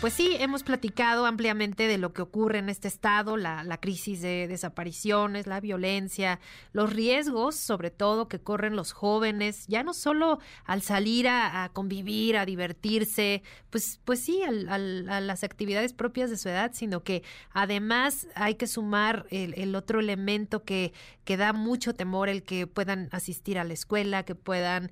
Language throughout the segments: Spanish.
Pues sí, hemos platicado ampliamente de lo que ocurre en este estado, la, crisis de desapariciones, la violencia, los riesgos, sobre todo, que corren los jóvenes, ya no solo al salir a, convivir, a divertirse, pues, pues sí, a las actividades propias de su edad, sino que además hay que sumar el, otro elemento que, que da mucho temor, el que puedan asistir a la escuela, que puedan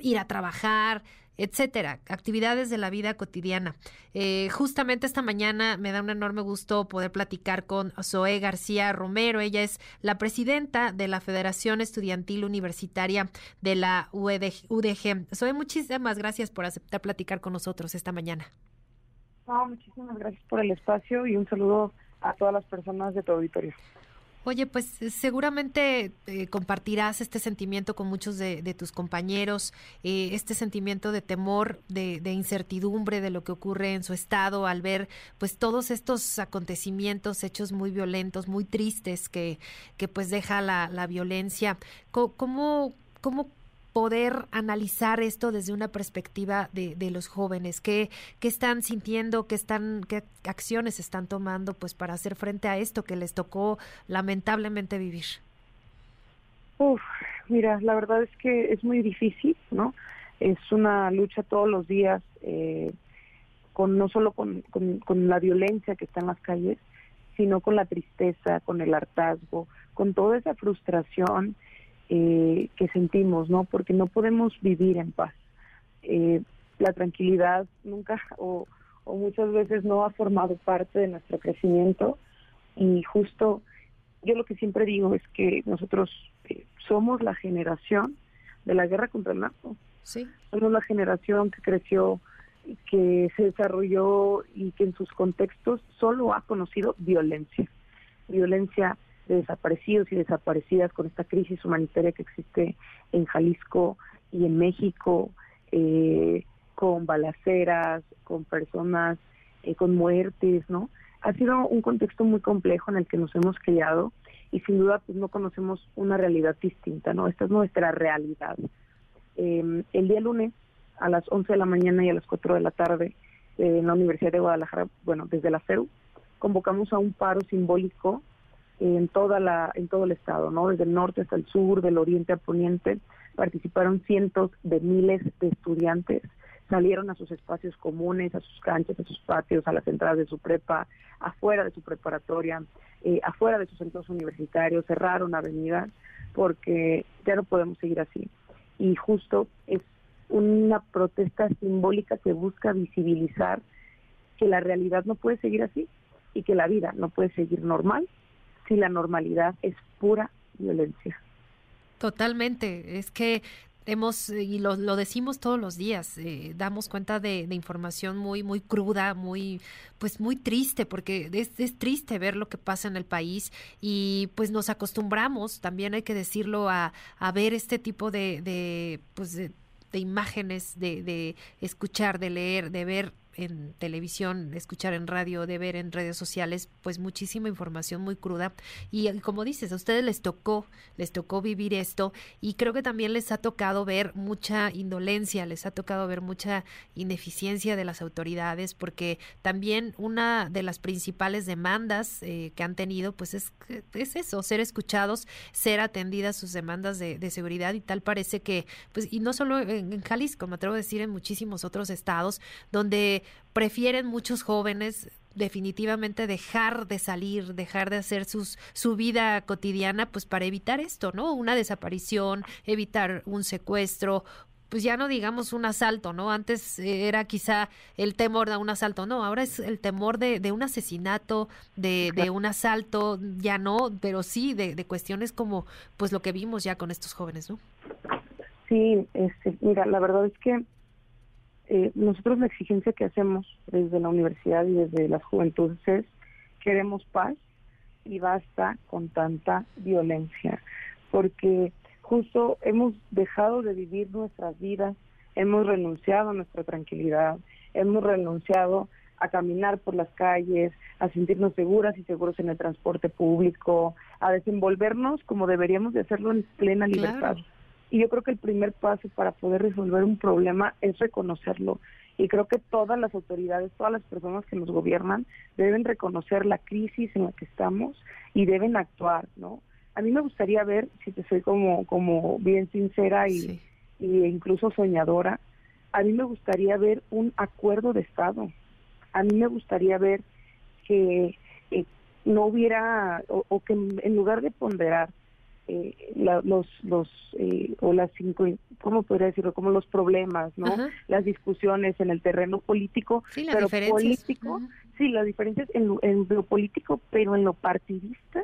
ir a trabajar, etcétera, actividades de la vida cotidiana. Eh, justamente esta mañana me da un enorme gusto poder platicar con Zoe García Romero. Ella es la presidenta de la Federación Estudiantil Universitaria de la UDG. Zoe, muchísimas gracias por aceptar platicar con nosotros esta mañana. muchísimas gracias por el espacio y un saludo a todas las personas de tu auditorio. Oye, pues eh, seguramente eh, compartirás este sentimiento con muchos de, tus compañeros, eh, este sentimiento de temor, de, incertidumbre de lo que ocurre en su estado al ver pues todos estos acontecimientos, hechos muy violentos, muy tristes que, que pues deja la, la violencia. ¿Cómo, cómo poder analizar esto desde una perspectiva de, los jóvenes, ¿Qué, qué están sintiendo, qué están, qué acciones están tomando, pues para hacer frente a esto que les tocó lamentablemente vivir. Uf, mira, la verdad es que es muy difícil, ¿no? Es una lucha todos los días, eh, con no solo con, con la violencia que está en las calles, sino con la tristeza, con el hartazgo, con toda esa frustración eh, que sentimos, ¿no? Porque no podemos vivir en paz. Eh, la tranquilidad nunca o, muchas veces no ha formado parte de nuestro crecimiento y justo yo lo que siempre digo es que nosotros eh, somos la generación de la guerra contra el narco. Sí. Somos la generación que creció, que se desarrolló y que en sus contextos solo ha conocido violencia. Violencia de desaparecidos y desaparecidas con esta crisis humanitaria que existe en Jalisco y en México, eh, con balaceras, con personas, eh, con muertes, ¿no? Ha sido un contexto muy complejo en el que nos hemos criado y sin duda pues no conocemos una realidad distinta, ¿no? Esta es nuestra realidad. Em, el día lunes a las 11 de la mañana y a las 4 de la tarde en la Universidad de Guadalajara, bueno, desde la CEU, convocamos a un paro simbólico en toda la en todo el estado, ¿no? Desde el norte hasta el sur, del oriente al poniente, participaron cientos de miles de estudiantes, salieron a sus espacios comunes, a sus canchas, a sus patios, a las entradas de su prepa, afuera de su preparatoria, eh, afuera de sus centros universitarios, cerraron avenidas porque ya no podemos seguir así. Y justo es una protesta simbólica que busca visibilizar que la realidad no puede seguir así y que la vida no puede seguir normal si la normalidad es pura violencia. Totalmente, es que hemos y lo, decimos todos los días eh, damos cuenta de, información muy muy cruda muy pues muy triste porque es, triste ver lo que pasa en el país y pues nos acostumbramos también hay que decirlo a, a ver este tipo de, de pues de, imágenes de escuchar de leer de ver en televisión, escuchar en radio, de ver en redes sociales, pues muchísima información muy cruda. Y como dices, a ustedes les tocó, les tocó vivir esto y creo que también les ha tocado ver mucha indolencia, les ha tocado ver mucha ineficiencia de las autoridades, porque también una de las principales demandas eh, que han tenido, pues es, es eso, ser escuchados, ser atendidas sus demandas de, de seguridad y tal parece que, pues, y no solo en, en Jalisco, me atrevo a decir en muchísimos otros estados, donde prefieren muchos jóvenes definitivamente dejar de salir, dejar de hacer sus, su vida cotidiana, pues para evitar esto, ¿no? Una desaparición, evitar un secuestro, pues ya no digamos un asalto, ¿no? Antes era quizá el temor de un asalto, no, ahora es el temor de, de un asesinato, de, de, un asalto, ya no, pero sí de, de, cuestiones como pues lo que vimos ya con estos jóvenes, ¿no? Sí, este, mira, la verdad es que eh, nosotros la exigencia que hacemos desde la universidad y desde las juventudes es queremos paz y basta con tanta violencia, porque justo hemos dejado de vivir nuestras vidas, hemos renunciado a nuestra tranquilidad, hemos renunciado a caminar por las calles, a sentirnos seguras y seguros en el transporte público, a desenvolvernos como deberíamos de hacerlo en plena libertad. Y yo creo que el primer paso para poder resolver un problema es reconocerlo. Y creo que todas las autoridades, todas las personas que nos gobiernan deben reconocer la crisis en la que estamos y deben actuar, ¿no? A mí me gustaría ver, si te soy como, como bien sincera y, y incluso soñadora, a mí me gustaría ver un acuerdo de Estado. A mí me gustaría ver que eh, no hubiera, o, que en lugar de ponderar eh, los, los eh, o las cinco, ¿cómo podría decirlo? Como los problemas, ¿no? Las discusiones en el terreno político, sí, pero político, sí, las diferencias en lo, en lo político, pero en lo partidista,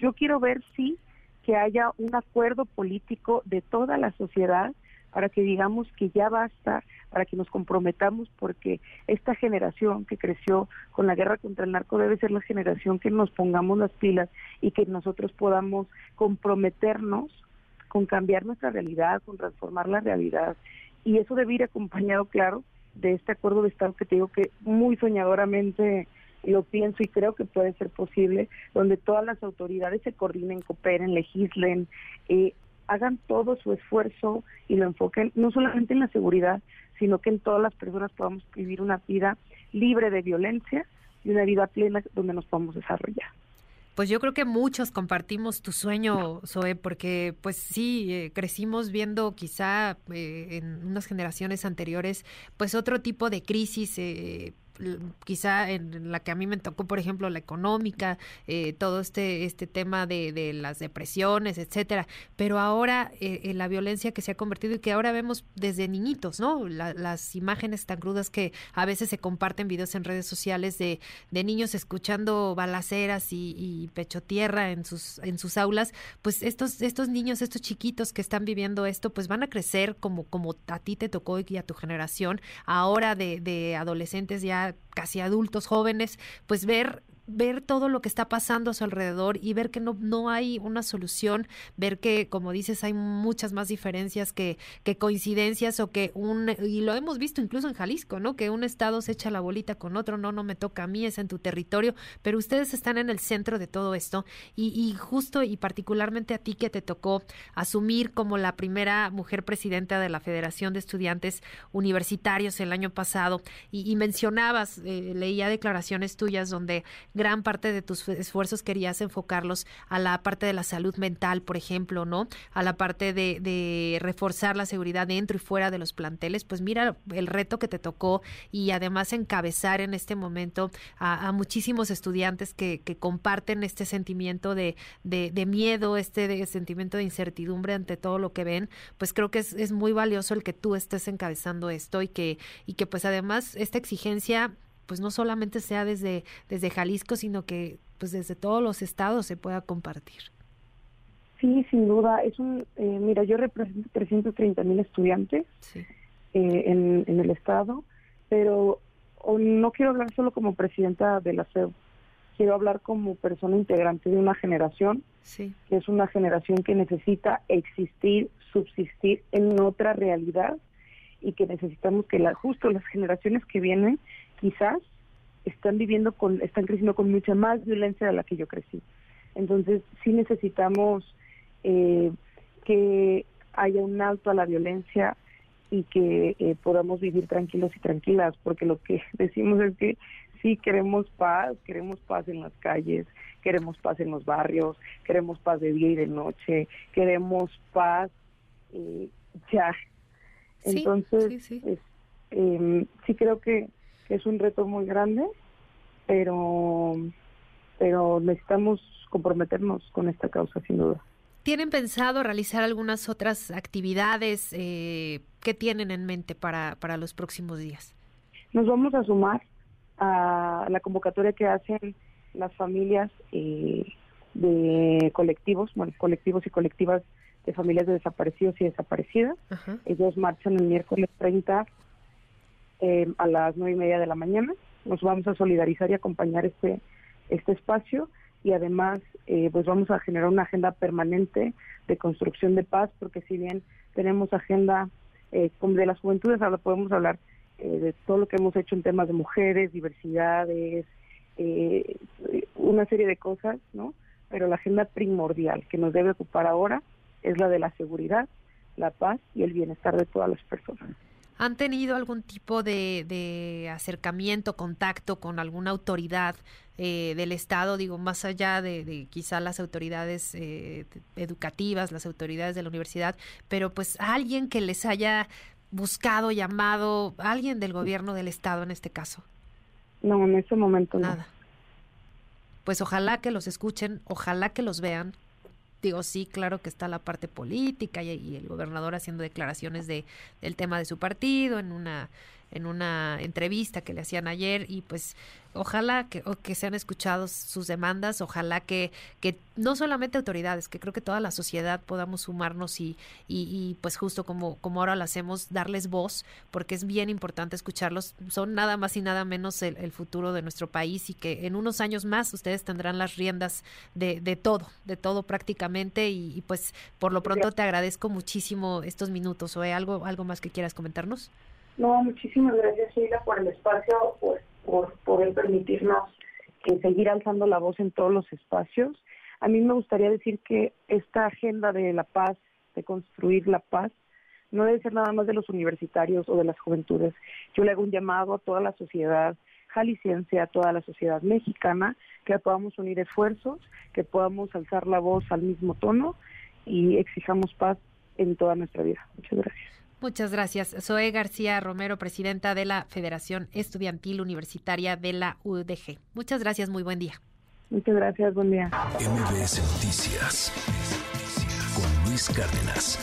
yo quiero ver, sí, que haya un acuerdo político de toda la sociedad para que digamos que ya basta, para que nos comprometamos, porque esta generación que creció con la guerra contra el narco debe ser la generación que nos pongamos las pilas y que nosotros podamos comprometernos con cambiar nuestra realidad, con transformar la realidad. Y eso debe ir acompañado, claro, de este acuerdo de Estado que te digo que muy soñadoramente lo pienso y creo que puede ser posible, donde todas las autoridades se coordinen, cooperen, legislen, eh, hagan todo su esfuerzo y lo enfoquen no solamente en la seguridad, sino que en todas las personas podamos vivir una vida libre de violencia y una vida plena donde nos podamos desarrollar. Pues yo creo que muchos compartimos tu sueño, Zoe, porque pues sí, eh, crecimos viendo quizá eh, en unas generaciones anteriores pues otro tipo de crisis, eh, quizá en la que a mí me tocó, por ejemplo, la económica, eh, todo este, este tema de, de, las depresiones, etcétera. Pero ahora eh, en la violencia que se ha convertido y que ahora vemos desde niñitos, ¿no? las imágenes tan crudas que a veces se comparten videos en redes sociales de, de niños escuchando balaceras y, y pecho tierra en sus, en sus aulas, pues estos, estos niños, estos chiquitos que están viviendo esto, pues van a crecer como, como a ti te tocó y a tu generación, ahora de, de adolescentes ya casi adultos jóvenes, pues ver ver todo lo que está pasando a su alrededor y ver que no, no hay una solución, ver que, como dices, hay muchas más diferencias que, que coincidencias o que un, y lo hemos visto incluso en Jalisco, ¿no? Que un estado se echa la bolita con otro, no, no me toca a mí, es en tu territorio, pero ustedes están en el centro de todo esto y, y justo y particularmente a ti que te tocó asumir como la primera mujer presidenta de la Federación de Estudiantes Universitarios el año pasado y, mencionabas, eh, leía declaraciones tuyas donde gran parte de tus esfuerzos querías enfocarlos a la parte de la salud mental, por ejemplo, ¿no? A la parte de, reforzar la seguridad dentro y fuera de los planteles, pues mira el reto que te tocó y además encabezar en este momento a, muchísimos estudiantes que, comparten este sentimiento de, miedo, este sentimiento de incertidumbre ante todo lo que ven, pues creo que es, es muy valioso el que tú estés encabezando esto y que, y que pues además esta exigencia pues no solamente sea desde, desde Jalisco, sino que pues desde todos los estados se pueda compartir. Sí, sin duda. Es un, eh, mira, yo represento 330 mil estudiantes eh, en, en, el estado, pero no quiero hablar solo como presidenta de la CEU, quiero hablar como persona integrante de una generación, que es una generación que necesita existir, subsistir en otra realidad y que necesitamos que la, justo las generaciones que vienen quizás están viviendo con, están creciendo con mucha más violencia de la que yo crecí. Entonces sí necesitamos eh, que haya un alto a la violencia y que eh, podamos vivir tranquilos y tranquilas, porque lo que decimos es que sí queremos paz, queremos paz en las calles, queremos paz en los barrios, queremos paz de día y de noche, queremos paz eh, ya. Entonces, sí, sí. Em, sí creo que es un reto muy grande, pero, pero necesitamos comprometernos con esta causa, sin duda. ¿Tienen pensado realizar algunas otras actividades? Eh, ¿Qué tienen en mente para, para los próximos días? Nos vamos a sumar a la convocatoria que hacen las familias eh, de colectivos, bueno, colectivos y colectivas de familias de desaparecidos y desaparecidas. Ellos marchan el miércoles 30 eh, a las nueve y media de la mañana. Nos vamos a solidarizar y acompañar este, este espacio y además eh, pues vamos a generar una agenda permanente de construcción de paz porque si bien tenemos agenda eh, de las juventudes, ahora podemos hablar eh, de todo lo que hemos hecho en temas de mujeres, diversidades, una serie de cosas, ¿no? Pero la agenda primordial que nos debe ocupar ahora es la de la seguridad, la paz y el bienestar de todas las personas. ¿Han tenido algún tipo de, acercamiento, contacto con alguna autoridad eh, del Estado? Digo, más allá de, quizá las autoridades eh, educativas, las autoridades de la universidad, pero pues alguien que les haya buscado, llamado, alguien del gobierno del Estado en este caso. No, en ese momento Nada. Pues ojalá que los escuchen, ojalá que los vean, digo, sí, claro que está la parte política y, el gobernador haciendo declaraciones de, del tema de su partido en una en una entrevista que le hacían ayer y pues ojalá que, que sean escuchados sus demandas, ojalá que, que no solamente autoridades, que creo que toda la sociedad podamos sumarnos y, y, pues justo como, como ahora lo hacemos, darles voz, porque es bien importante escucharlos. Son nada más y nada menos el, futuro de nuestro país y que en unos años más ustedes tendrán las riendas de, de todo, de todo prácticamente y, pues por lo pronto te agradezco muchísimo estos minutos. ¿O algo, algo más que quieras comentarnos? No, muchísimas gracias, Sheila, por el espacio, por, por poder permitirnos que seguir alzando la voz en todos los espacios. A mí me gustaría decir que esta agenda de la paz, de construir la paz, no debe ser nada más de los universitarios o de las juventudes. Yo le hago un llamado a toda la sociedad jalisciense, a toda la sociedad mexicana, que podamos unir esfuerzos, que podamos alzar la voz al mismo tono y exijamos paz en toda nuestra vida. Muchas gracias. Muchas gracias. Zoe García Romero, presidenta de la Federación Estudiantil Universitaria de la UDG. Muchas gracias, muy buen día. Muchas gracias, buen día. MBS Noticias con Luis Cárdenas.